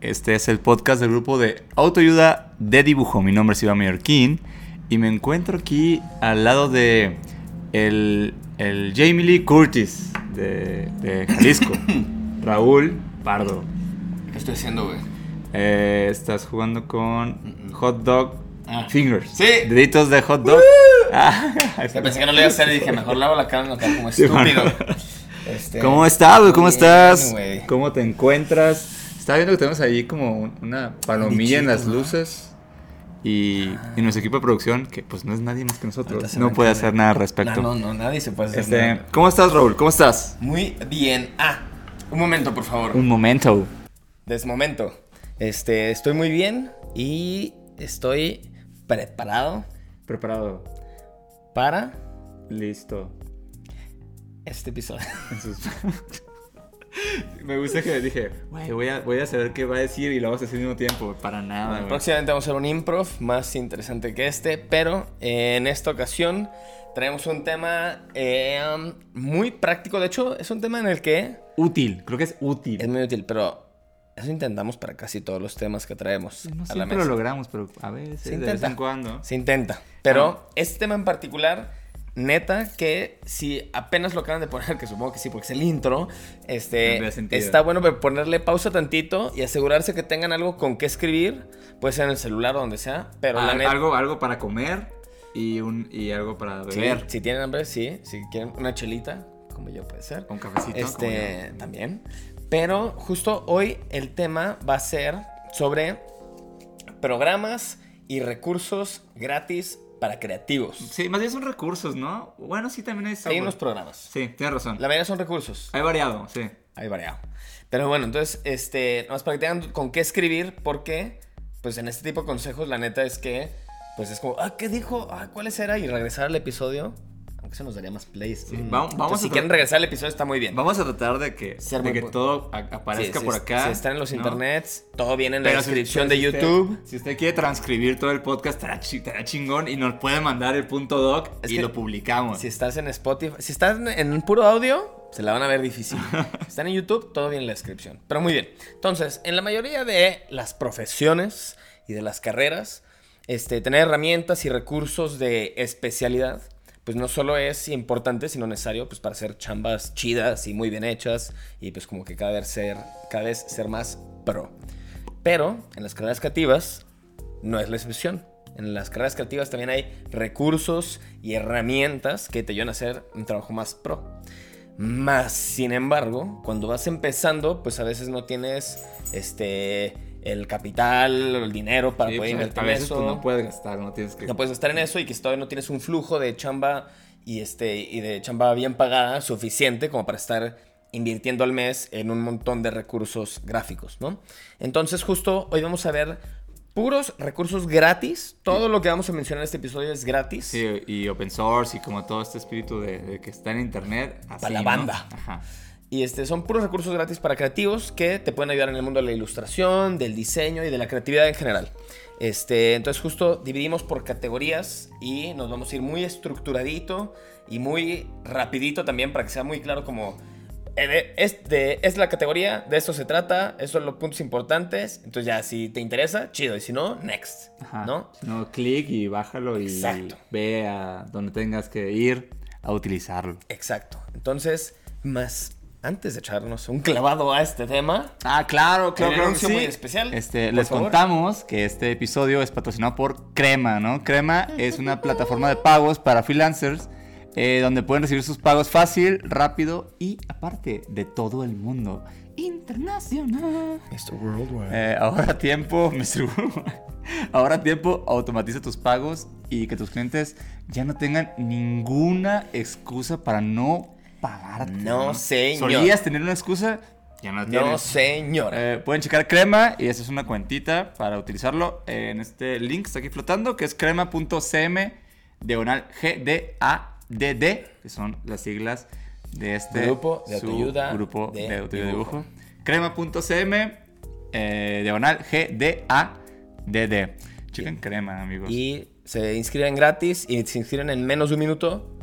este es el podcast del grupo de autoayuda de dibujo. Mi nombre es Iván Mallorquín y me encuentro aquí al lado de el, el Jamie Lee Curtis de, de Jalisco, Raúl Pardo. ¿Qué estoy haciendo, güey? Eh, estás jugando con Hot Dog Ah. Fingers. Sí. Deditos de hot dog. Ah, pensé que no lo iba a hacer y dije, mejor lavo la cara en la cara como estúpido. Este, ¿Cómo estás, güey? ¿Cómo estás? ¿Cómo te encuentras? Estaba viendo que tenemos ahí como un- una palomilla en las luces. Y, y nuestro equipo de producción, que pues no es nadie más que nosotros, no puede hacer nada al respecto. No, no, no, nadie se puede hacer Este, nada. ¿Cómo estás, Raúl? ¿Cómo estás? Muy bien. Ah, un momento, por favor. Un momento. Desmomento. Este, estoy muy bien y estoy preparado Preparado. para Listo. este episodio. Me gusta que dije, güey, voy a, voy a saber qué va a decir y lo vamos a hacer al mismo tiempo. Para nada, güey. Próximamente vamos a hacer un improv más interesante que este, pero en esta ocasión traemos un tema eh, um, muy práctico. De hecho, es un tema en el que Útil, creo que es útil. es muy útil, pero eso intentamos para casi todos los temas que traemos No a la siempre mesa. lo logramos, pero a veces, Se de vez en cuando. Se intenta. Pero Ah. este tema en particular, neta, que si apenas lo acaban de poner, que supongo que sí, porque es el intro, este, está bueno ponerle pausa tantito y asegurarse que tengan algo con qué escribir. Puede ser en el celular o donde sea, pero la neta. algo, algo para comer y, un, y algo para Sí, beber. si tienen hambre, sí. Si quieren una chelita, como yo puede ser. Un cafecito. como Este, también. Pero justo hoy el tema va a ser sobre programas y recursos gratis para creativos. Sí, más bien son recursos, ¿no? Bueno, sí, también hay Hay unos programas. Sí, tienes razón. La mayoría son recursos. Hay variado, sí. Hay variado. Pero bueno, entonces, este, nomás para que tengan con qué escribir, porque, pues en este tipo de consejos, la neta es que, pues es como, ah, ¿qué dijo? Ah, ¿cuáles era? Y regresar al episodio, aunque eso nos daría más plays. Sí, Mm. vamos- Entonces, vamos a si quieren regresar al episodio, está muy bien. Vamos a tratar de que, Ser de que todo aparezca Sí, por si- acá. Si están en los ¿no? internets, todo viene en la si- descripción de usted- YouTube. si usted quiere transcribir todo el podcast, estará, chi- estará chingón y nos puede mandar el punto doc Es y que lo publicamos. Si estás en Spotify, si estás en- en puro audio, se la van a ver difícil. si están en YouTube, todo viene en la descripción. Pero muy bien. Entonces, en la mayoría de las profesiones y de las carreras, este, tener herramientas y recursos de especialidad, pues no solo es importante, sino necesario pues, para hacer chambas chidas y muy bien hechas y pues como que cada vez ser, cada vez ser más pro. Pero en las carreras creativas no es la excepción. En las carreras creativas también hay recursos y herramientas que te ayudan a hacer un trabajo más pro. Más, sin embargo, cuando vas empezando, pues a veces no tienes este el capital o el dinero para Sí, poder pues, invertir a en veces eso. pues, no puedes gastar, no tienes que... No puedes estar en eso y que todavía no tienes un flujo de chamba y, este, y de chamba bien pagada suficiente como para estar invirtiendo al mes en un montón de recursos gráficos, ¿no? Entonces justo hoy vamos a ver puros recursos gratis. Todo lo que vamos a mencionar en este episodio es gratis. Sí, y open source y como todo este espíritu de, de que está en internet. así, Pa' la ¿no? banda. Ajá. Y este, son puros recursos gratis para creativos que te pueden ayudar en el mundo de la ilustración, del diseño y de la creatividad en general. Este, entonces justo dividimos por categorías y nos vamos a ir muy estructuradito y muy rapidito también para que sea muy claro como de- es, la categoría, de esto se trata, estos son los puntos importantes. Entonces ya si te interesa, chido, y si no, next, Ajá. ¿no? No, clic y bájalo y Exacto. ve a donde tengas que ir a utilizarlo. Exacto. Entonces, más antes de echarnos un clavado a este tema, Ah, claro, claro, Un anuncio muy especial, Este, les favor. contamos que este episodio es patrocinado por Crema, ¿no? Crema es una plataforma de pagos para freelancers eh, donde pueden recibir sus pagos fácil, rápido y aparte de todo el mundo internacional. Mr. Worldwide. Eh, ahora tiempo, Mr. Worldwide. ahora tiempo, automatiza tus pagos y que tus clientes ya no tengan ninguna excusa para no pagarte. No, señor. Solías tener una excusa, Ya no, No, tienes. señora. Eh, pueden checar crema y esa es una cuentita para utilizarlo en este link que está aquí flotando, que es crema.cm diagonal GDADD, que son las siglas de este Grupo de autoayuda grupo de de autoayuda dibujo. Crema.cm eh, diagonal GDADD. Chequen crema, amigos. Y se inscriben gratis y se inscriben en menos de un minuto.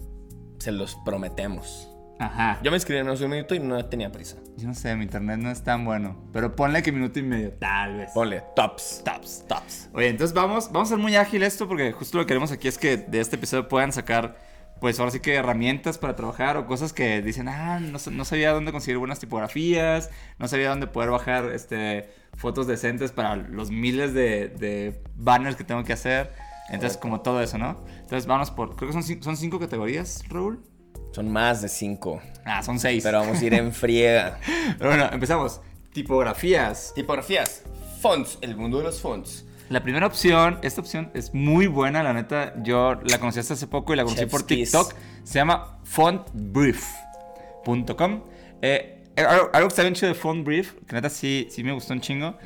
Se los prometemos. Ajá. Yo me inscribí en menos de un minuto y no tenía prisa. Yo no sé, mi internet no es tan bueno. Pero ponle que minuto y medio, tal vez. Ponle tops. Tops. Tops. Oye, entonces vamos, vamos a ser muy ágil esto porque justo lo que queremos aquí es que de este episodio puedan sacar, pues ahora sí que herramientas para trabajar o cosas que dicen, ah, no, sa- no sabía dónde conseguir buenas tipografías, no sabía dónde poder bajar este, fotos decentes para los miles de, de banners que tengo que hacer. Entonces, como todo eso, ¿no? Entonces, vamos por, creo que son, son cinco categorías, Raúl. Son más de cinco. Ah, son seis. Pero vamos a ir en friega. Pero bueno, empezamos. Tipografías. Tipografías. Fonts. El mundo de los fonts. La primera opción, esta opción es muy buena, la neta. Yo la conocí hasta hace poco y la conocí Chef's por kiss. TikTok. Se llama fontbrief.com. Eh, algo, algo que está bien chido de Fontbrief, que neta sí, sí me gustó un chingo,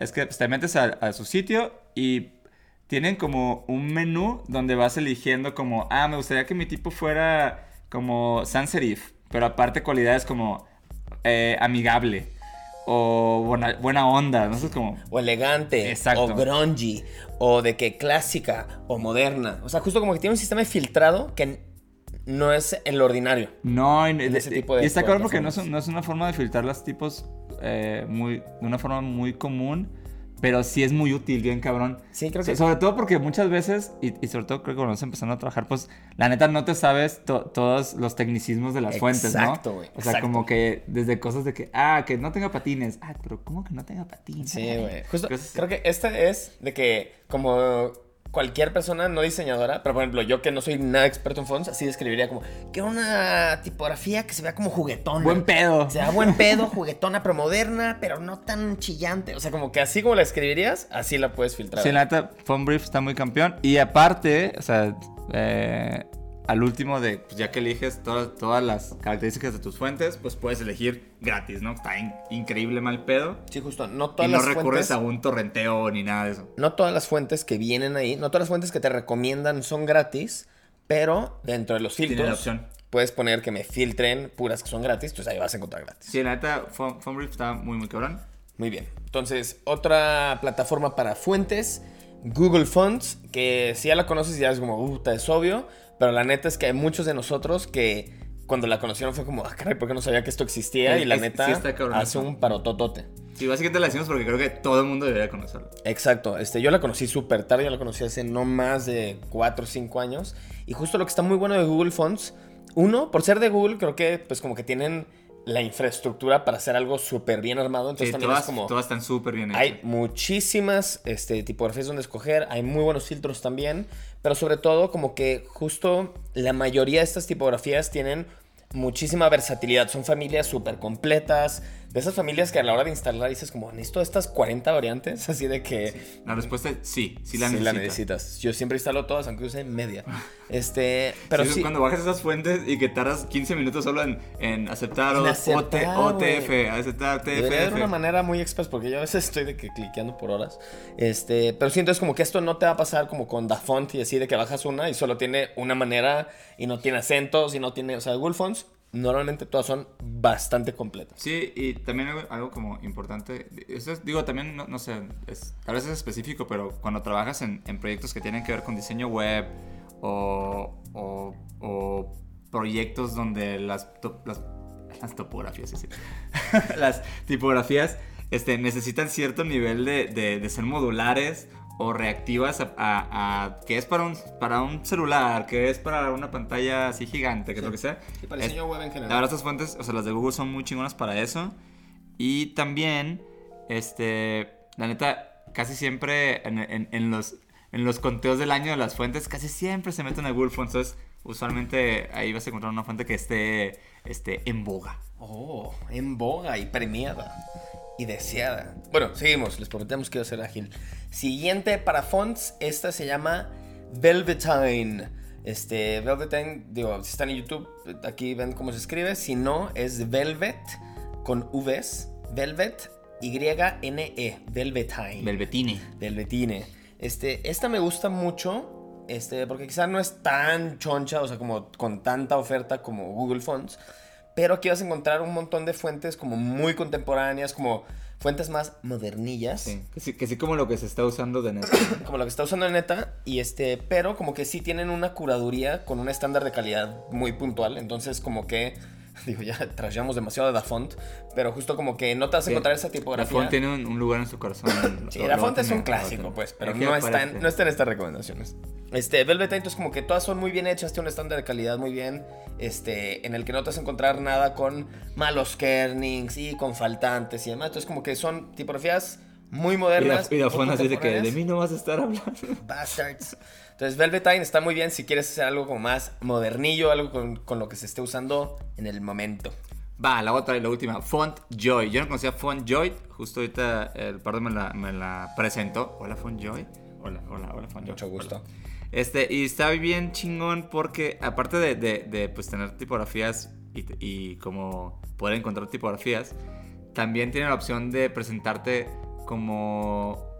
es que pues, te metes a, a su sitio y tienen como un menú donde vas eligiendo como, ah, me gustaría que mi tipo fuera como sans serif, pero aparte cualidades como eh, amigable o buena, buena onda, no sé, como... O elegante. Exacto. O grungy. O de que clásica. O moderna. O sea, justo como que tiene un sistema filtrado que no es el ordinario. No, En ese tipo de y está claro porque no es, no es una forma de filtrar los tipos eh, muy, de una forma muy común, pero sí es muy útil, bien cabrón. Sí, creo que- Sobre todo porque muchas veces, y, y sobre todo creo que cuando estás empezando a trabajar, pues la neta no te sabes to- todos los tecnicismos de las fuentes, ¿no? Exacto, güey, O sea, exacto. como que desde cosas de que, ah, que no tenga patines. Ah, pero ¿cómo que no tenga patines? Sí, güey. Justo, creo que este es de que como cualquier persona no diseñadora, pero por ejemplo, yo que no soy nada experto en fonts, así describiría como que una tipografía que se vea como juguetona. Buen pedo. O sea, buen pedo, juguetona, pero moderna, pero no tan chillante. O sea, como que así como la escribirías, así la puedes filtrar. Sí, la neta, Phone Brief está muy campeón. Y aparte, o sea, eh, al último de, pues ya que eliges todas, todas las características de tus fuentes, pues puedes elegir gratis, ¿no? Está in- increíble mal pedo. Sí, justo. No Y todas no las recurres fuentes, a un torrenteo ni nada de eso. no todas las fuentes que vienen ahí, no todas las fuentes que te recomiendan son gratis, pero dentro de los Tiene filtros la opción. puedes poner que me filtren puras que son gratis, entonces ahí vas a encontrar gratis. Sí, la neta, Phone, está muy, muy cabrón. Muy bien. Entonces, otra plataforma para fuentes, Google Fonts, que si ya la conoces ya es como, uh, es obvio, pero la neta es que hay muchos de nosotros que cuando la conocieron fue como, ah, caray, ¿por qué no sabía que esto existía? Es- y la es- neta sí está cabrón hace un parototote. Sí, básicamente la decimos porque creo que todo el mundo debería conocerlo. Exacto, este, yo la conocí súper tarde, yo la conocí hace no más de 4 o 5 años. Y justo lo que está muy bueno de Google Fonts, uno, por ser de Google, creo que pues como que tienen la infraestructura para hacer algo súper bien armado. Entonces Sí, también todas, es como... todas están súper bien hechas. Hay muchísimas este, tipografías donde escoger, hay muy buenos filtros también, pero sobre todo como que justo la mayoría de estas tipografías tienen muchísima versatilidad, son familias súper completas, de esas familias que a la hora de instalar dices como, necesito estas 40 variantes, así de que... La respuesta es sí, sí la sí necesitas. necesitas. Yo siempre instalo todas, aunque use media. Este, pero Sí, sí. Cuando bajas esas fuentes y que tardas 15 minutos solo en, en aceptar, En o- aceptar, güey. OTF, aceptar haber TFF. una manera muy express porque yo a veces estoy de que cliqueando por horas. Este, pero sí, entonces como que esto no te va a pasar como con DaFont y así de que bajas una y solo tiene una manera y no tiene acentos y no tiene, o sea, Google Fonts normalmente todas son bastante completas. Sí, y también algo, como importante, digo, también, no, sé, es, tal vez es específico, pero cuando trabajas en, proyectos que tienen que ver con diseño web o, o, o proyectos donde las, to- las, las topografías, decir, las tipografías este, necesitan cierto nivel de, de- de ser modulares o reactivas a, a- a- que es para un, para un celular, que es para una pantalla así gigante, que es lo que sea. Y para el diseño web en general. la verdad, estas fuentes, o sea, las de Google son muy chingonas para eso. Y también, este, la neta, casi siempre en, en- en los, en los conteos del año de las fuentes, casi siempre se meten a Google Fonts. Entonces, usualmente ahí vas a encontrar una fuente que esté, esté en boga. Oh, en boga y premiada. Y deseada. Bueno, seguimos. Les prometemos que iba a ser ágil. Siguiente para fonts. Esta se llama Velvetine. Este, Velvetine, digo, si están en YouTube, aquí ven cómo se escribe. Si no, es Velvet con Vs Velvet Y-N-E. Velvetine. Velvetine. Velvetine. Este, esta me gusta mucho. Este, porque quizás no es tan choncha, o sea, como con tanta oferta como Google Fonts. Pero aquí vas a encontrar un montón de fuentes como muy contemporáneas, como fuentes más modernillas. Sí, que sí, que sí como lo que se está usando de neta. Como lo que está usando en neta. Y este, pero como que sí tienen una curaduría con un estándar de calidad muy puntual. Entonces, como que. Digo, ya trayamos demasiado de Dafont. Pero justo como que no te vas a encontrar esa tipografía. font tiene un, un lugar en su corazón. Sí, Lo- la lo font va a es un clásico, pues, pero no está, en, no está en estas recomendaciones. Este, Velvetine, entonces como que todas son muy bien hechas, tiene un estándar de calidad muy bien, este, en el que no te vas a encontrar nada con malos kernings y con faltantes y demás. Entonces como que son tipografías muy modernas. y la muy font así de que de mí no vas a estar hablando. Bastards. Entonces Velvetine está muy bien si quieres hacer algo como más modernillo, algo con, con lo que se esté usando en el momento. Va, la otra y la última, Font Joy. Yo no conocía Font Joy, justo ahorita el pardo me la, me la presentó. Hola Font Joy. Hola, hola, hola Font Joy. Mucho gusto. Hola. Este, y está bien chingón porque aparte de, de, de, pues tener tipografías y, y como poder encontrar tipografías, también tiene la opción de presentarte como...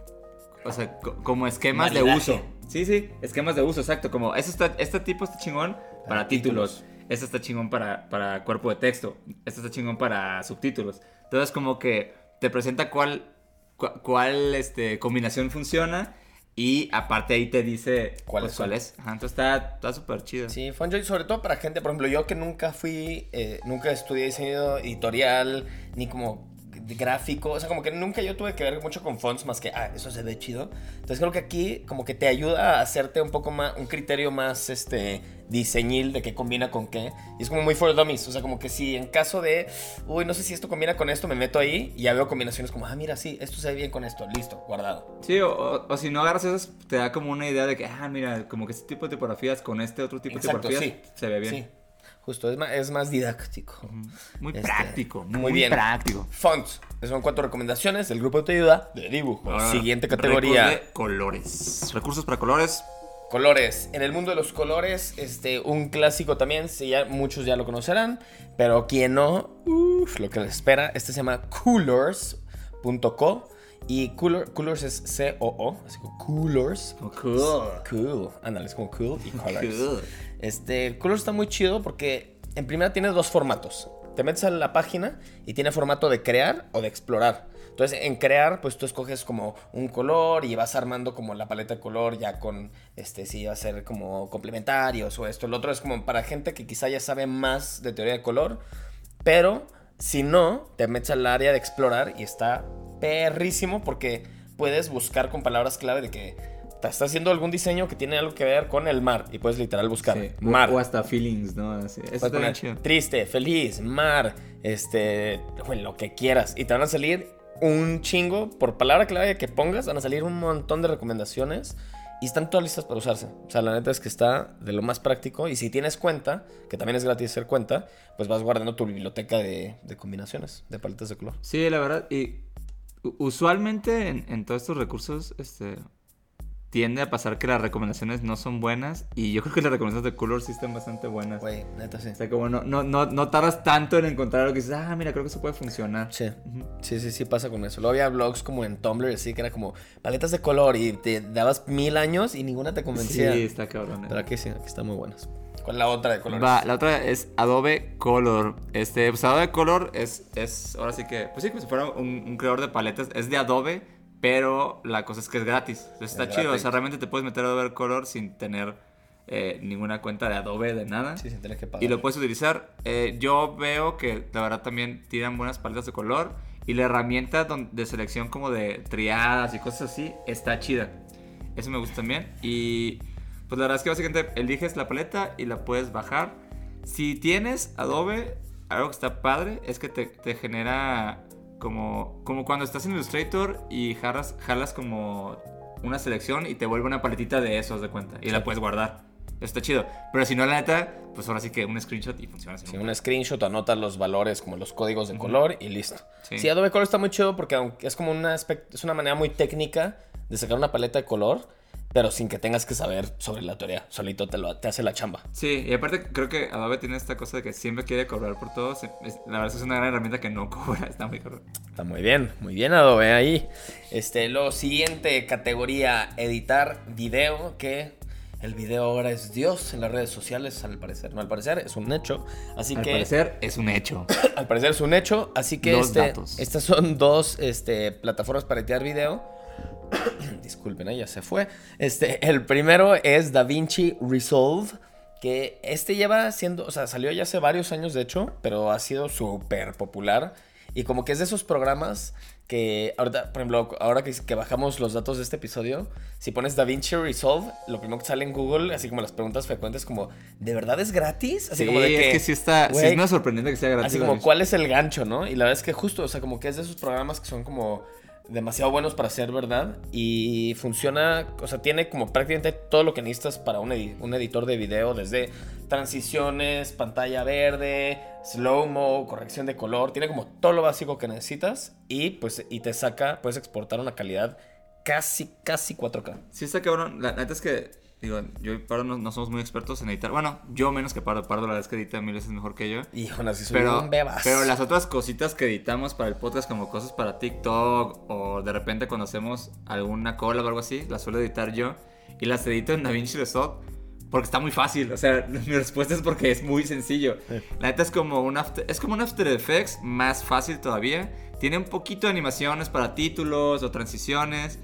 O sea, co- como esquemas de Maridaje. uso. Sí, sí, esquemas de uso, exacto. Como este, está, este tipo está chingón para, títulos. Este está chingón para, para cuerpo de texto. Este está chingón para subtítulos. Entonces, como que te presenta cuál, cu- cuál este, combinación funciona. Y aparte ahí te dice ¿Cuáles pues, cuál son? es. Ajá, entonces está súper chido. Sí, Fonjoy sobre todo para gente, por ejemplo, yo que nunca fui, eh, nunca estudié diseño editorial, ni como de gráfico, o sea, como que nunca yo tuve que ver mucho con fonts más que, ah, eso se ve chido. Entonces creo que aquí como que te ayuda a hacerte un poco más, un criterio más, este, diseñil de qué combina con qué. Y es como muy for dummies, o sea, como que si en caso de, uy, no sé si esto combina con esto, me meto ahí y ya veo combinaciones como, ah, mira, sí, esto se ve bien con esto, listo, guardado. Sí, o, o- o si no agarras esas, te da como una idea de que, ah, mira, como que este tipo de tipografías con este otro tipo Exacto, de sí. tipografías se ve bien. Sí, justo, es más, es más didáctico. Muy Este, práctico, muy muy, bien. práctico. Fonts. Esas son cuatro recomendaciones del grupo de ayuda de dibujo. Ahora, Siguiente categoría. de colores. Recursos para colores. Colores. En el mundo de los colores, este, un clásico también, sí, ya, muchos ya lo conocerán, pero quien no, uf, lo que les espera, este se llama Coolors.co y Color, Coolors es C-O-O, así como Coolors. Oh, cool. Cool, ándale, es como cool y colors. Cool. Este, Colors está muy chido porque en primera tiene dos formatos. Te metes a la página y tiene formato de crear o de explorar. Entonces, en crear, pues tú escoges como un color y vas armando como la paleta de color ya con, este, si va a ser como complementarios o esto. El otro es como para gente que quizá ya sabe más de teoría de color, pero si no, te metes al área de explorar y está perrísimo porque puedes buscar con palabras clave de que te está haciendo algún diseño que tiene algo que ver con el mar y puedes literal buscar Sí, mar. O hasta feelings, ¿no? Así. Eso poner chido. triste, feliz, mar, este, bueno, lo que quieras. Y te van a salir un chingo, por palabra clave que pongas, van a salir un montón de recomendaciones y están todas listas para usarse. O sea, la neta es que está de lo más práctico. Y si tienes cuenta, que también es gratis hacer cuenta, pues vas guardando tu biblioteca de, de combinaciones, de paletas de color. Sí, la verdad. Y usualmente en, en todos estos recursos, este. Tiende a pasar que las recomendaciones no son buenas. Y yo creo que las recomendaciones de color sí están bastante buenas. Güey, neta sí. O sea, como no, no, no, no tardas tanto en encontrar algo que dices, ah, mira, creo que eso puede funcionar. Sí, sí, sí, sí pasa con eso. Luego había blogs como en Tumblr, así que era como paletas de color y te dabas mil años y ninguna te Sí, convencía. está cabrón. eh. Pero aquí sí, aquí están muy buenas. ¿Cuál es la otra de colores? Va, la otra es Adobe Color. Este, pues Adobe Color es, es ahora sí que, pues sí, como si fuera un, un creador de paletas. Es de Adobe, pero la cosa es que es gratis. Entonces está Es chido. O sea, realmente te puedes meter a Adobe Color sin tener eh, ninguna cuenta de Adobe, de nada. Sí, sin tener que pagar. Y lo puedes utilizar. Eh, yo veo que la verdad también tiran buenas paletas de color. Y la herramienta de selección como de triadas y cosas así está chida. Eso me gusta también. Y pues la verdad es que básicamente eliges la paleta y la puedes bajar. Si tienes Adobe, algo que está padre es que te, te genera como, como cuando estás en Illustrator y jalas, jalas como una selección y te vuelve una paletita de eso, haz de cuenta. Y la puedes guardar. Eso está chido. Pero si no, la neta, pues ahora sí que un screenshot y funciona así. Sí, un screenshot, anotas los valores como los códigos de color y listo. Sí. Sí. Adobe Color está muy chido porque aunque es como una es una manera muy técnica de sacar una paleta de color, pero sin que tengas que saber sobre la teoría. Solito te, lo, te hace la chamba. Sí, y aparte creo que Adobe tiene esta cosa de que siempre quiere cobrar por todo. La verdad es que es una gran herramienta que no cobra, está muy cabrón. Está muy bien, muy bien Adobe ahí. Este, lo siguiente categoría, editar video, que el video ahora es Dios en las redes sociales, al parecer. No al parecer, es un hecho. Así Al que parecer es un hecho. al parecer es un hecho. Así que Dos este, datos. estas son dos este, plataformas para editar video. Disculpen, ya se fue. Este, el primero es DaVinci Resolve. Que este lleva siendo, o sea, salió ya hace varios años de hecho, pero ha sido súper popular. Y como que es de esos programas que ahorita, por ejemplo, ahora que, que bajamos los datos de este episodio, si pones DaVinci Resolve, lo primero que sale en Google, así como las preguntas frecuentes, como, ¿de verdad es gratis? Así sí, como de es que sí está, sí güey, es más sorprendente que sea gratis. Así como, ¿cuál es el gancho, no? Y la verdad es que justo, o sea, como que es de esos programas que son como demasiado buenos para ser verdad y funciona, o sea, tiene como prácticamente todo lo que necesitas para un, un editor de video, desde transiciones, pantalla verde, slow-mo, corrección de color, tiene como todo lo básico que necesitas y pues y te saca, puedes exportar una calidad casi, casi 4K. Sí está cabrón. La neta es que, digo, yo y Pardo no, no somos muy expertos en editar. Bueno, yo menos que Pardo. Pardo la verdad es que edita mil veces mejor que yo. Aún así soy Pero, un bebas. pero las otras cositas que editamos para el podcast, como cosas para TikTok o de repente cuando hacemos alguna cola o algo así, las suelo editar yo y las edito en DaVinci Resolve porque está muy fácil. O sea, mi respuesta es porque es muy sencillo. La neta es como un After, es como un After Effects más fácil todavía. Tiene un poquito de animaciones para títulos o transiciones.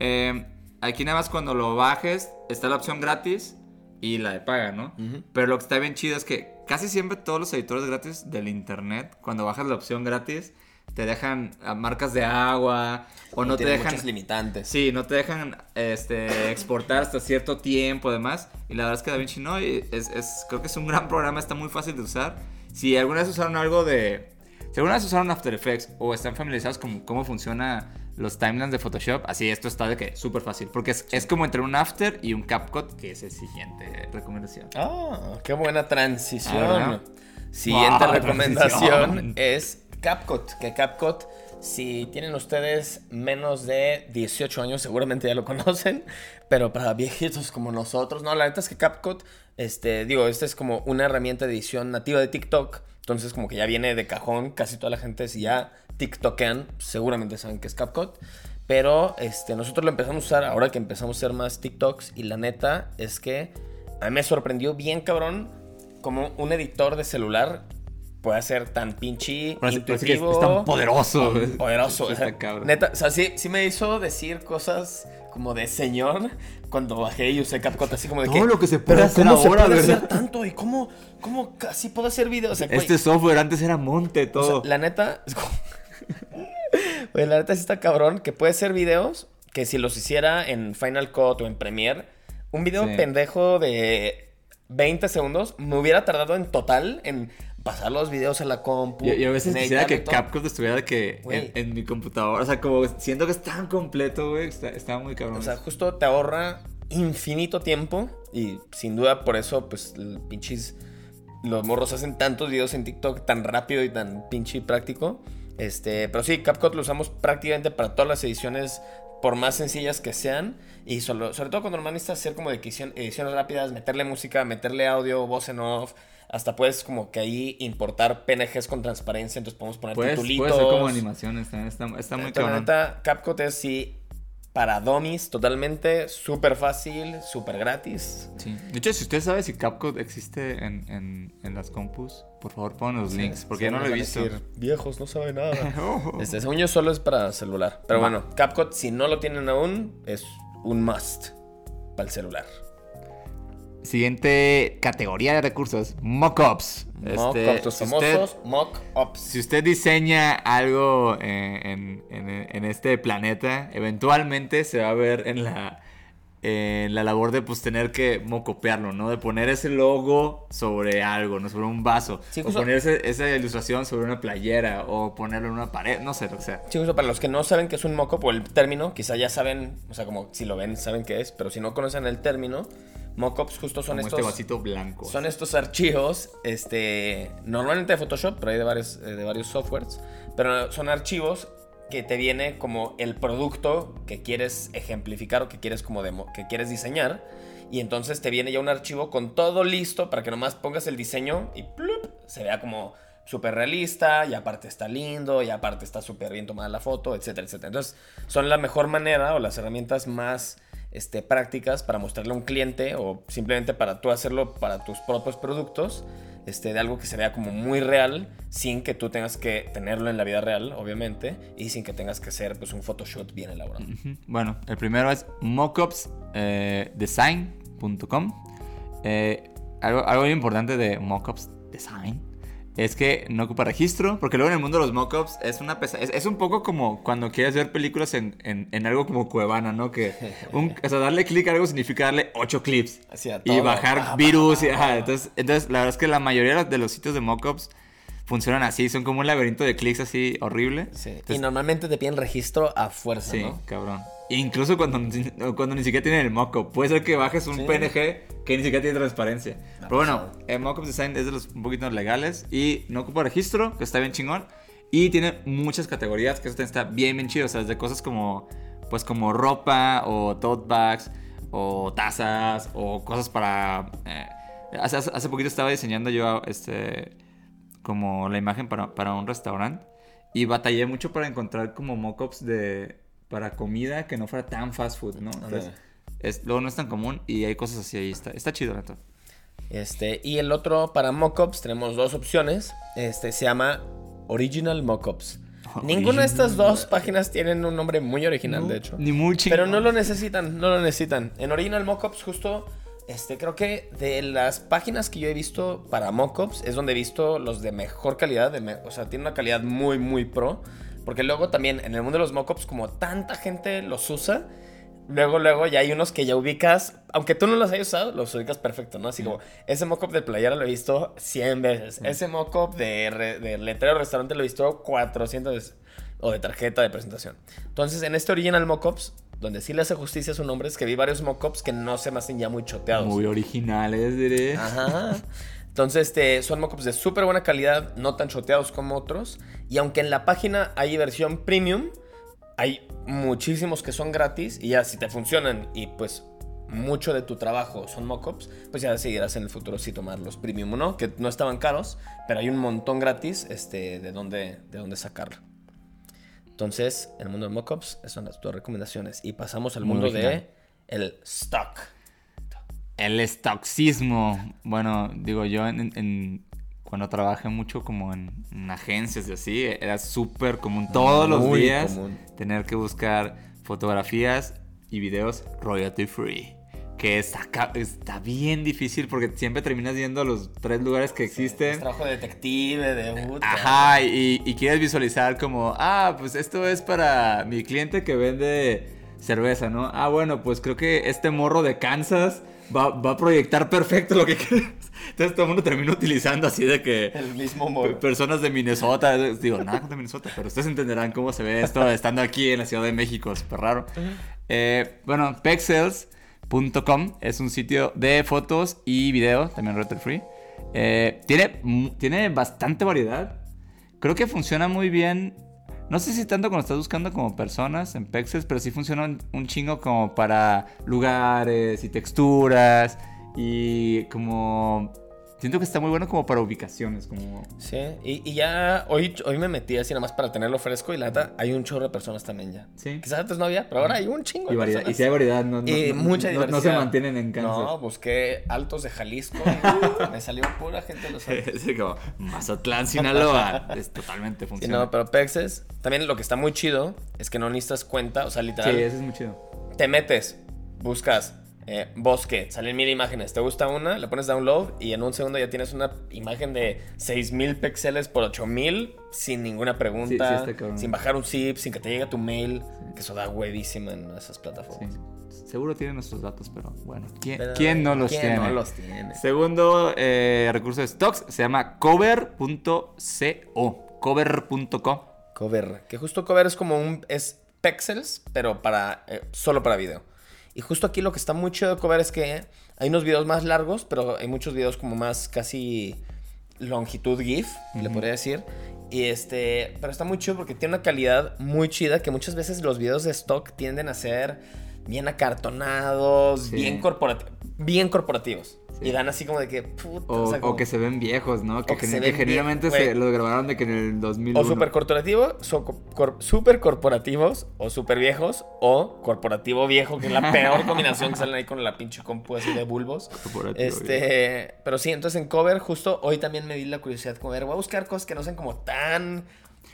Eh, aquí nada más cuando lo bajes está la opción gratis y la de paga, ¿no? Ujú. Pero lo que está bien chido es que casi siempre todos los editores gratis del internet, cuando bajas la opción gratis, te dejan ah, marcas de agua o Y no te dejan... limitantes. Sí, no te dejan este, exportar hasta cierto tiempo, además. Y la verdad es que DaVinci no, es, es- creo que es un gran programa, está muy fácil de usar. Si alguna vez usaron algo de... Si alguna vez usaron After Effects o están familiarizados con cómo funciona los timelines de Photoshop, así esto está de que súper fácil. Porque es, es como entre un After y un CapCut, que es el siguiente recomendación. Ah, qué buena transición. Ah. Siguiente Wow, recomendación es CapCut. Que CapCut, si tienen ustedes menos de 18 años, seguramente ya lo conocen. Pero para viejitos como nosotros, no, la neta es que CapCut, este, digo, esta es como una herramienta de edición nativa de TikTok. Entonces, como que ya viene de cajón. Casi toda la gente, si ya TikTokean, seguramente saben que es CapCut. Pero este, nosotros lo empezamos a usar ahora que empezamos a hacer más TikToks. Y la neta es que a mí me sorprendió bien, cabrón, como un editor de celular puede ser tan pinche es- intuitivo. es tan poderoso. tan Poderoso. O sea, cabrón. Neta, o sea, sí, sí me hizo decir cosas como de señor cuando bajé y usé CapCut así como de Todo que... lo que se puede "Pero hacer ¿cómo se ahora, puede ¿verdad?" hacer tanto? ¿Y cómo, cómo casi puedo hacer videos? O sea, güey, Este software antes era monte o sea, todo. la neta. es como- Güey, la neta sí está cabrón. Que puede ser videos que si los hiciera en Final Cut o en Premiere, un video Sí. pendejo de 20 segundos me hubiera tardado en total en pasar los videos a la compu. Y, y a veces quisiera que. CapCut estuviera de que en, en mi computadora. O sea, como siento que es tan completo, güey. Está, está muy cabrón. O sea, justo te ahorra infinito tiempo y sin duda por eso, pues, pinches... Los morros hacen tantos videos en TikTok tan rápido y tan pinche práctico. Este, pero sí, CapCut lo usamos prácticamente para todas las ediciones, por más sencillas que sean. Y solo, sobre todo cuando normal necesitas hacer como edición- ediciones rápidas, meterle música, meterle audio, voz en off. Hasta puedes como que ahí importar PNGs con transparencia, entonces podemos poner puedes, ser como animaciones también. Está, está muy Entonces, la cabrón. neta, CapCut es sí para dummies totalmente, súper fácil, súper gratis. Sí. De hecho, si usted sabe si CapCut existe en, en, en las compus, por favor pongan los links. Porque yo no lo he visto. viejos, no saben nada. Oh. este, según yo, solo es para celular. Pero Va. bueno, CapCut, si no lo tienen aún, es un must para el celular. Siguiente categoría de recursos: mockups. Mockups, Este, los si usted- famosos mock-ups. Si usted diseña algo en, en- en este planeta, eventualmente se va a ver en la, en la labor de pues tener que mocopearlo, ¿no? De poner ese logo sobre algo, ¿no? Sobre un vaso. Sí, o poner ese- esa ilustración sobre una playera. O ponerlo en una pared, no sé, lo que sea. Chicos, para los que no saben qué es un mock-up o el término, quizá ya saben, o sea, como si lo ven, saben qué es, pero si no conocen el término, mock-ups justo son Como estos... este vasito blanco. Son estos archivos, este, normalmente de Photoshop, pero hay de varios, eh, de varios softwares, pero son archivos que te viene como el producto que quieres ejemplificar o que quieres como demo, que quieres diseñar. Y entonces te viene ya un archivo con todo listo para que nomás pongas el diseño y ¡plup! se vea como súper realista y aparte está lindo y aparte está súper bien tomada la foto, etcétera, etcétera. Entonces son la mejor manera o las herramientas más este, prácticas para mostrarle a un cliente o simplemente para tú hacerlo para tus propios productos, este, de algo que se vea como muy real sin que tú tengas que tenerlo en la vida real, obviamente, y sin que tengas que hacer pues, un Photoshop bien elaborado. Bueno, el primero es mockupsdesign.com. Eh, algo, algo bien importante de Mockups Design es que no ocupa registro, porque luego en el mundo de los mockups es una pesa es, es un poco como cuando quieres ver películas en, en- en algo como Cuevana, ¿no? Que un, o sea, darle clic a algo significa darle 8 clips y bajar virus. y, entonces, entonces, la verdad es que la mayoría de los sitios de mockups funcionan así, son como un laberinto de clics así horrible. Sí. Entonces, y normalmente te piden registro a fuerza, Sí, ¿no? cabrón. Incluso cuando, cuando ni siquiera tienen el mockup. Puede ser que bajes un Sí. PNG que ni siquiera tiene transparencia. Ha Pero bueno, el mockup design es de los un poquito legales y no ocupa registro, que está bien chingón. Y tiene muchas categorías, que eso también está bien, bien chido. O sea, desde cosas como, pues como ropa o tote bags o tazas o cosas para... eh, hace- hace poquito estaba diseñando yo este como la imagen para, para un restaurante y batallé mucho para encontrar como mockups de para comida que no fuera tan fast food, ¿no? Entonces, es, luego no es tan común y hay cosas así ahí está está chido neta. Este, y el otro para mockups tenemos dos opciones. Este se llama Original Mockups. Ninguna de estas dos páginas tienen un nombre muy original, de hecho. Ni muy chingón. Pero no lo necesitan, no lo necesitan. En Original Mockups, justo, este, creo que de las páginas que yo he visto para mockups es donde he visto los de mejor calidad, de me- o sea, tiene una calidad muy, muy pro. Porque luego también en el mundo de los mockups, como tanta gente los usa, luego, luego ya hay unos que ya ubicas, aunque tú no los hayas usado, los ubicas perfecto, ¿no? Así como, ese mockup de playera lo he visto 100 veces, ese mockup de, re- de letrero restaurante lo he visto 400 veces, o de tarjeta de presentación. Entonces, en este Original Mockups, donde sí le hace justicia a su nombre, es que vi varios mockups que no se me hacen ya muy choteados. muy originales, diré. Ajá. Entonces, este, son mockups de súper buena calidad, no tan choteados como otros. Y aunque en la página hay versión premium, hay muchísimos que son gratis. Y ya si te funcionan y pues mucho de tu trabajo son mockups, pues ya decidirás en el futuro si tomar los premium o no, que no estaban caros, pero hay un montón gratis este, de, dónde, de dónde sacarlo. Entonces, en el mundo de mockups, esas son las dos recomendaciones. Y pasamos al Muy mundo original. de el stock. El estoxismo. Bueno, digo yo en, en- cuando trabajé mucho como en, en agencias y así, era súper común todos los días común. tener que buscar fotografías y videos royalty free. Que está, está bien difícil porque siempre terminas viendo los tres lugares que existen. trabajo de detective, de puta. Ajá, y, y quieres visualizar como, ah, pues esto es para mi cliente que vende cerveza, ¿no? Ah, bueno, pues creo que este morro de Kansas va, va a proyectar perfecto lo que quieres. Entonces todo el mundo termina utilizando así de que El mismo modo. personas de Minnesota, digo, nada contra Minnesota, pero ustedes entenderán cómo se ve esto estando aquí en la Ciudad de México, súper raro. Eh, bueno, Pexels.com es un sitio de fotos y video, también royalty free. Eh, tiene, tiene bastante variedad. Creo que funciona muy bien. No sé si tanto cuando estás buscando como personas en Pexels, pero sí funciona un, un chingo como para lugares y texturas y como... Siento que está muy bueno como para ubicaciones, como... Sí, y, y ya hoy, hoy me metí así nada más para tenerlo fresco y la neta hay un chorro de personas también ya. Sí. Quizás antes no había, pero ahora hay un chingo de Y, variedad, y si hay variedad, no, no, Y no- mucha no- diversidad. no se mantienen en Kansas. No, busqué altos de Jalisco. y, me salió pura gente de los altos. Es como Mazatlán, Sinaloa. es totalmente Sí, funciona. no, pero Pexes, también lo que está muy chido es que no necesitas cuenta, o sea, Sí, literal, eso es muy chido. te metes, buscas eh, bosque, salen mil imágenes, te gusta una, le pones download y en un segundo ya tienes una imagen de 6000 píxeles por 8000 sin ninguna Sí, pregunta, sí cabrón. sin bajar un zip, sin que te llegue tu mail, que eso da huevísima en esas Sí. plataformas. Seguro tienen nuestros datos, pero bueno. ¿Quién, Pero, quién no los ¿quién tiene? no los tiene? Segundo eh, recurso de stocks se llama cover.co. Cover.co. Cover, que justo Cover es como un es pixels, pero para eh, solo para video. Y justo aquí lo que está muy chido de Cover es que hay unos videos más largos, pero hay muchos videos como más casi longitud GIF, le podría decir. Y este, pero está muy chido porque tiene una calidad muy chida que muchas veces los videos de stock tienden a ser bien acartonados, Sí. bien, corporati- bien corporativos. Sí. Y dan así como de que, puta, O, o sea, o que se ven viejos, ¿no? Que, que genu- se los grabaron de que en el 2001. O super corporativo, so- cor- super corporativos, o super viejos, o corporativo viejo, que es la peor combinación que salen ahí con la pinche compu así de bulbos. Corporativo Este, pero sí, entonces en cover, justo hoy también me di la curiosidad como ver, voy a buscar cosas que no sean como tan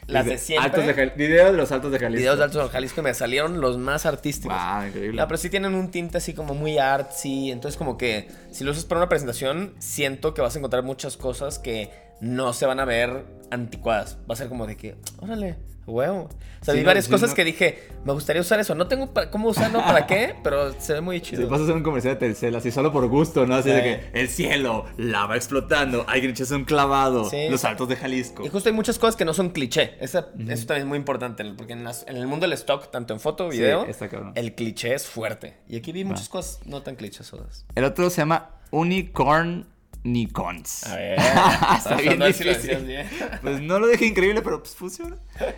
las de siempre. Altos de Jal- Videos de los altos de Jalisco. Videos de Altos de Jalisco y me salieron los más artísticos. Wow, increíble. No, pero sí tienen un tinte así como muy artsy. Entonces, como que si lo usas para una presentación, siento que vas a encontrar muchas cosas que no se van a ver anticuadas. Va a ser como de que, órale, huevo. O sea, Sí, vi no, varias sí, cosas no. que dije, me gustaría usar eso. No tengo para- cómo usarlo, para qué, pero se ve muy Si chido. vas a hacer un comercial de Telcel, así solo por gusto, ¿no? Así de que el cielo, lava explotando, alguien echase un clavado, Sí. los altos de Jalisco. Y justo hay muchas cosas que no son cliché. Esa- Eso también es muy importante, porque en, las- en el mundo del stock, tanto en foto, video, el cliché es fuerte. Y aquí vi muchas cosas no tan clichésas. El otro se llama Unicorn Nikons. A ver, Está bien si difícil. bien. Pues no lo dejé increíble, pero pues funciona.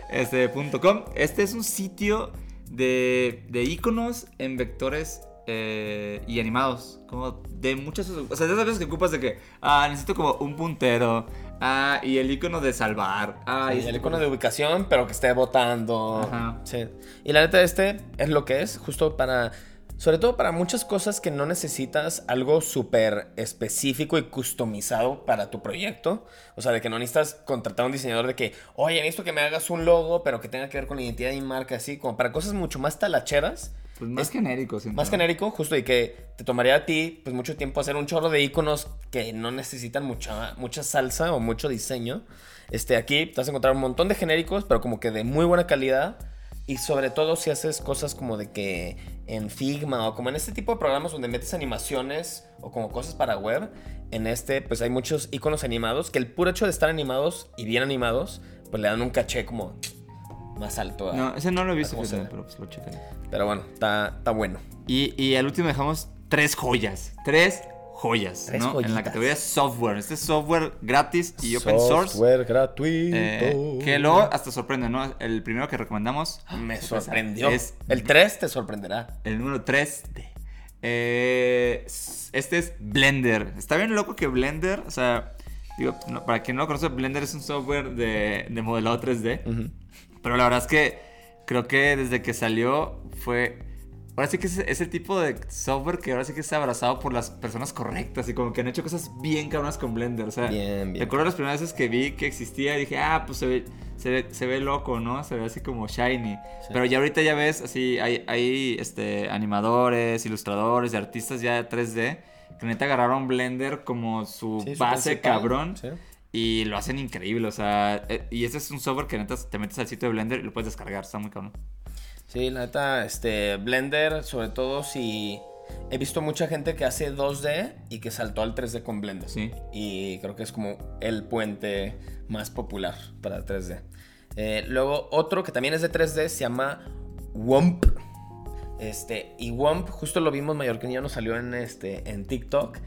Este punto .com. Este es un sitio de, de iconos en vectores eh, y animados. Como de muchas... O sea, de esas veces que ocupas de que... Ah, necesito como un puntero. Ah, y el icono de salvar. Ah, y el icono de ubicación, pero que esté votando. Ajá. Sí. Y la neta, este es lo que es, justo para. Sobre todo para muchas cosas que no necesitas algo súper específico y customizado para tu proyecto. O sea, de que no necesitas contratar a un diseñador de que, oye, necesito que me hagas un logo, pero que tenga que ver con la identidad y marca, así, como para cosas mucho más talacheras. Pues más Es- genérico. siento. Más genérico, justo, y que te tomaría a ti pues mucho tiempo hacer un chorro de iconos que no necesitan mucha, mucha salsa o mucho diseño. Este, aquí te vas a encontrar un montón de genéricos, pero como que de muy buena calidad. Y sobre todo si haces cosas como de que en Figma o como en este tipo de programas donde metes animaciones o como cosas para web, en este pues hay muchos iconos animados que el puro hecho de estar animados y bien animados, pues le dan un caché como más alto. a- No, ese no lo he visto, pero pues lo checaré. Pero bueno, está, está bueno. Y, y al último dejamos tres joyas. Tres joyas, Tres ¿no? En la categoría software. Este es software gratis y open source. Software gratuito. eh, que luego hasta sorprende, ¿no? El primero que recomendamos. Me sorpresa, sorprendió. Es El 3 te sorprenderá. el número 3 de. eh, este es Blender. Está bien loco que Blender, o sea, digo, no, para quien no lo conoce, Blender es un software de, de modelado 3D. Pero la verdad es que creo que desde que salió fue. Ahora sí que es, es el tipo de software que ahora sí que está abrazado por las personas correctas y como que han hecho cosas bien cabronas con Blender. O sea, Bien, bien. recuerdo las primeras veces que vi que existía y dije, ah, pues se ve, se ve, se ve loco, ¿no? Se ve así como shiny. Pero ya ahorita ya ves, así, hay, hay este, animadores, ilustradores y artistas ya 3D que neta agarraron Blender como su Sí, su base principal, cabrón. sí. Y lo hacen increíble, o sea, eh, y este es un software que neta te metes al sitio de Blender y lo puedes descargar, está muy cabrón. Sí, la neta, este, Blender, sobre todo si... He visto mucha gente que hace 2D y que saltó al 3D con Blender. Sí. Y creo que es como el puente más popular para 3D. Eh, luego otro que también es de 3D se llama Womp. Este, y Womp, justo lo vimos, Mallorquín ya nos salió en, este, en TikTok.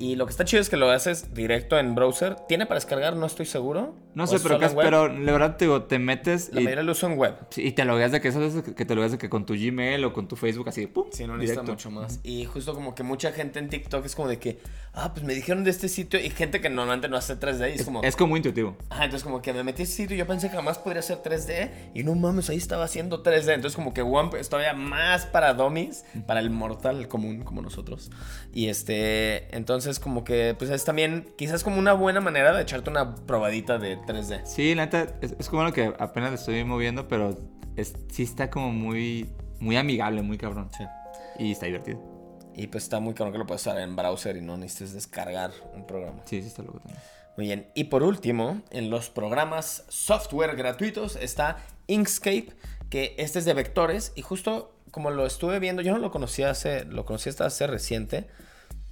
Y lo que está chido es que lo haces directo en browser. ¿Tiene para descargar? No estoy seguro. No ¿O sé, es pero, web? pero la verdad te digo, te metes La y, mayoría lo uso en web. sí, y te logueas de que esas veces que te logueas de que con tu Gmail o con tu Facebook así, pum, Sí, no necesita directo. mucho más. Y justo como que mucha gente en TikTok es como de que, ah, pues me dijeron de este sitio y gente que normalmente no hace 3D y es, Es, como, es como intuitivo. ajá, entonces como que me metí a ese sitio y yo pensé que jamás podría hacer 3D y no mames, ahí estaba haciendo 3D. Entonces como que Wamp es todavía más para dummies, para el mortal común como nosotros. Y este, entonces como que pues es también quizás como una buena manera de echarte una probadita de 3D. Sí, la neta, es, es como lo que apenas estoy moviendo, pero es, sí está como muy, muy amigable, muy cabrón. Sí. Y está divertido. Y pues está muy claro que lo puedes usar en browser y no necesites descargar un programa. Sí, sí está loco también. Muy bien. Y por último, en los programas software gratuitos está Inkscape, que este es de vectores y justo como lo estuve viendo, yo no lo conocía hace, lo conocí hasta hace reciente,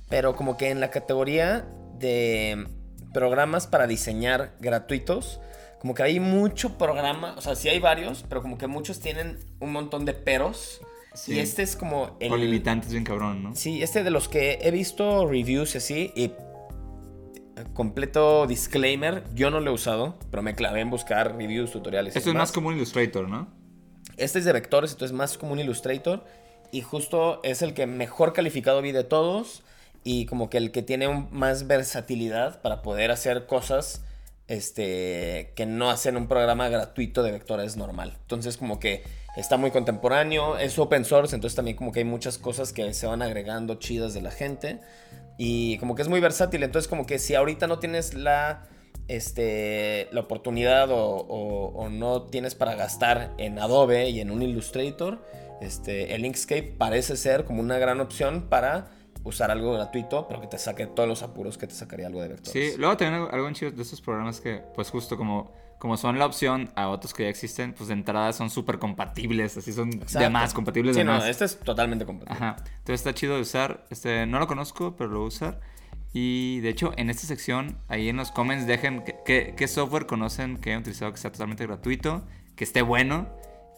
pero como que en la categoría de programas para diseñar gratuitos, como que hay mucho programa, o sea, sí hay varios, pero como que muchos tienen un montón de peros. Sí. Y este es como el... Limitantes bien cabrón, ¿no? Sí, este de los que he visto reviews y así, y completo disclaimer, yo no lo he usado, pero me clavé en buscar reviews, tutoriales. Esto es más como un Illustrator, ¿no? Este es de vectores, entonces más como un Illustrator. Y justo es el que mejor calificado vi de todos. Y como que el que tiene más versatilidad para poder hacer cosas este, que no hacen un programa gratuito de vectores normal. Entonces como que está muy contemporáneo, es open source, entonces también como que hay muchas cosas que se van agregando chidas de la gente. Y como que es muy versátil, entonces como que si ahorita no tienes la este, la oportunidad o no tienes para gastar en Adobe y en un Illustrator, este, el Inkscape parece ser como una gran opción para usar algo gratuito, pero que te saque todos los apuros que te sacaría algo de vectores. Sí, luego también algo, algo chido de estos programas que, pues justo como, como son la opción a otros que ya existen, pues de entrada son súper compatibles, así son de Exacto. más, compatibles Sí, de no, más. este es totalmente compatible. Ajá. Entonces está chido de usar. Este, no lo conozco, pero lo voy a usar. Y de hecho, en esta sección, ahí en los comments, dejen qué software conocen que hayan utilizado que sea totalmente gratuito, que esté bueno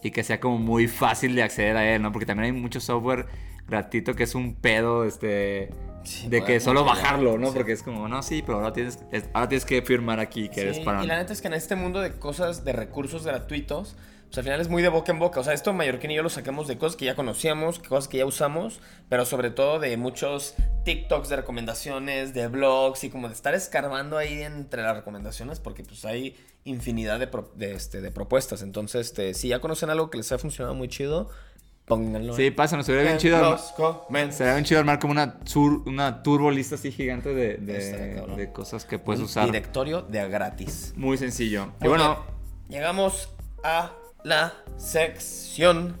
y que sea como muy fácil de acceder a él, ¿no? Porque también hay mucho software gratuito que es un pedo, este. Sí, de que solo bajarlo, ¿no? sí. Porque es como, no, sí, pero ahora tienes, es- ahora tienes que firmar aquí que eres Sí, para. Y la neta es que en este mundo de cosas, de recursos gratuitos, pues al final es muy de boca en boca. O sea, esto Mallorquín y yo lo sacamos de cosas que ya conocíamos, cosas que ya usamos, pero sobre todo de muchos TikToks de recomendaciones, de blogs y como de estar escarbando ahí entre las recomendaciones porque pues hay infinidad de, pro- de, este, de propuestas. Entonces, este, si ya conocen algo que les ha funcionado muy chido, pónganlo. Sí, en- pásanos, sería bien en chido. armar-. Sería bien chido armar como una, sur- una turbo lista así gigante de, de- cosas que puedes Un usar. Directorio de gratis. Muy sencillo. Y bueno, bien, llegamos a la sección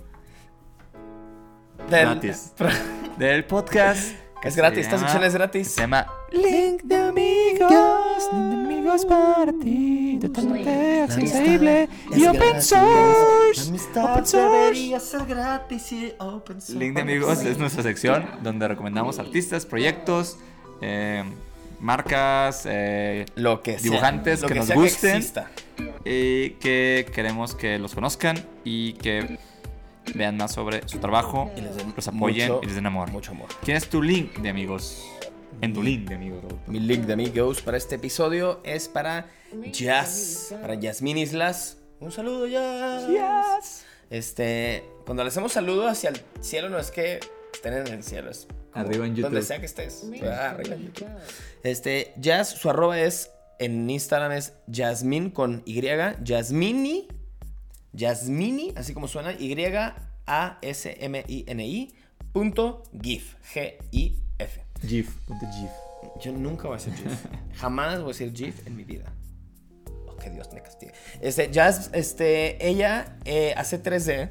del gratis. Del podcast. que Es gratis, esta sección es gratis. Se llama Link de amigos. Link de amigos para ti. Totalmente accesible. Y open source. Open source. ser gratis y open Link de amigos es nuestra sección donde recomendamos artistas, proyectos, eh, marcas, eh, Lo que sea, dibujantes lo que nos sea gusten. exista. y que queremos que los conozcan y que vean más sobre su trabajo, Y les den los apoyen mucho, y les den amor. Mucho amor. ¿Quién es tu link de amigos? En tu link de amigos. Mi link de amigos para este episodio es para Jazz, para Yasmín Islas. Un saludo, Jazz. Este, cuando le hacemos saludo hacia el cielo, no es que estén en el cielo, es Arriba en Donde YouTube. sea que estés. Ah, arriba en YouTube. Este, Jazz, su arroba es en Instagram es Jasmine con Y, Jasmini, Jasmini, así como suena, Y A S M I N I punto GIF, G I F. GIF. Ponte GIF. Yo nunca voy a decir GIF. Jamás voy a decir GIF en mi vida. Oh, que Dios me castigue. Este, Jazz, este, ella eh, hace 3D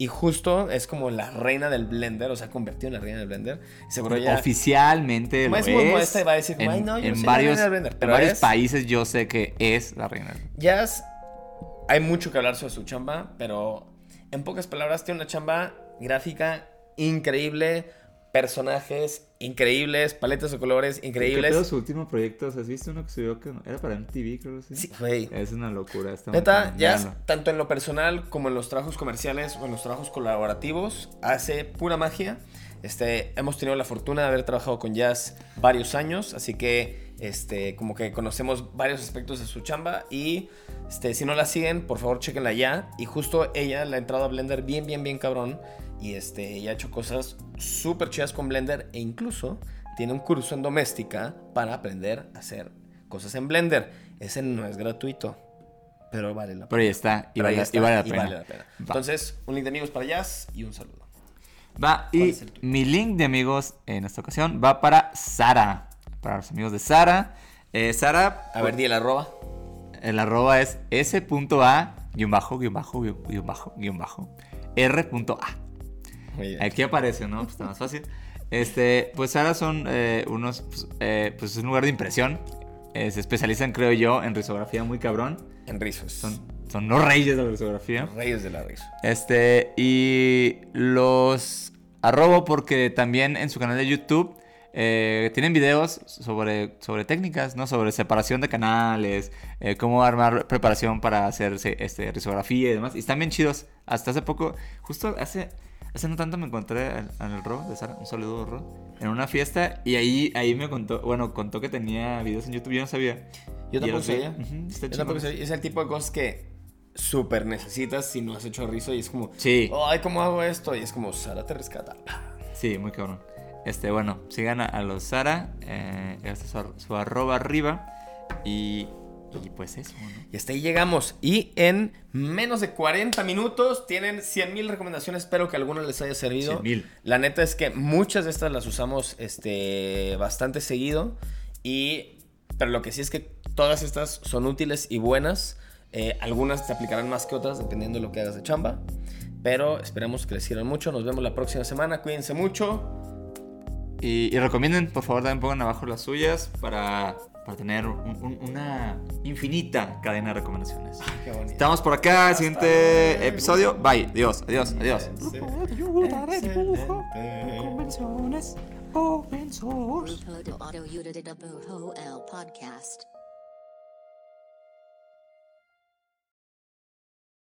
y justo es como la reina del Blender, o sea, convertido en la reina del Blender. Seguro ya. Oficialmente lo es muy es. modesta y va a decir, en, "Ay, no, yo en soy la varios, reina del Blender", en pero varios es- países yo sé que es la reina. Jazz, hay mucho que hablar sobre su chamba, pero en pocas palabras tiene una chamba gráfica increíble, personajes increíbles, paletas de colores ¿Qué increíbles. pedo su último proyecto? ¿Has visto uno que subió que era para MTV, creo que sí? Sí, güey. Es una locura. Está Neta, véanlo. tanto en lo personal como en los trabajos comerciales o en los trabajos colaborativos, hace pura magia. Este, hemos tenido la fortuna de haber trabajado con Jazz varios años, así que este, como que conocemos varios aspectos de su chamba y este, si no la siguen, por favor chequenla ya. Y justo ella le ha entrado a Blender bien, bien, bien cabrón y este, ella ha hecho cosas súper chidas con Blender e incluso tiene un curso en doméstica para aprender a hacer cosas en Blender. Ese no es gratuito, pero vale la pena. Pero ahí está. Y, vale, está, y vale la y pena. vale la pena. Entonces, un link de amigos para Jazz y un saludo. Va, ¿Cuál y mi link de amigos en esta ocasión va para Sara. Para los amigos de Sara. Eh, Sara, A ver, di el arroba. el arroba es s.a guion bajo, guion bajo, guion bajo, guion bajo, r.a. Aquí aparece, ¿no? Pues está más fácil. Este, pues Sara son eh, unos, pues, eh, pues es un lugar de impresión. Eh, se especializan, creo yo, en risografía muy cabrón. En rizos. Son, son los reyes de la risografía. Reyes de la risa. Este, y los arrobo porque también en su canal de YouTube eh, tienen videos sobre, sobre técnicas, ¿no? Sobre separación de canales, eh, cómo armar preparación para hacer este, risografía y demás. Y están bien chidos. Hasta hace poco, justo hace, Hace no tanto me encontré al, al Ro de Sara, un saludo Ro, en una fiesta y ahí, ahí me contó, bueno, contó que tenía videos en YouTube, yo no sabía. Yo tampoco sabía. Ujú, está Yo tampoco sabía. Es el tipo de cosas que súper necesitas si no has hecho rizo y es como, Sí. ay, ¿cómo hago esto? Y es como, Sara te rescata. Sí, muy cabrón. Este, bueno, sigan a, a los Sara, eh, este es su, ar- su arroba arriba y, y pues eso, ¿no? Y hasta ahí llegamos. Y en menos de 40 minutos tienen 100 mil recomendaciones. Espero que alguna les haya servido. 100,000. La neta es que muchas de estas las usamos este, bastante seguido. Y, pero lo que sí es que todas estas son útiles y buenas. Eh, algunas te aplicarán más que otras dependiendo de lo que hagas de chamba. Pero esperemos que les sirvan mucho. Nos vemos la próxima semana. Cuídense mucho. Y, y recomienden, por favor, también pongan abajo las suyas para, para tener un- un- una infinita cadena de recomendaciones. Qué bonito. Estamos por acá, siguiente episodio. Bye, adiós, adiós, adiós. Convenciones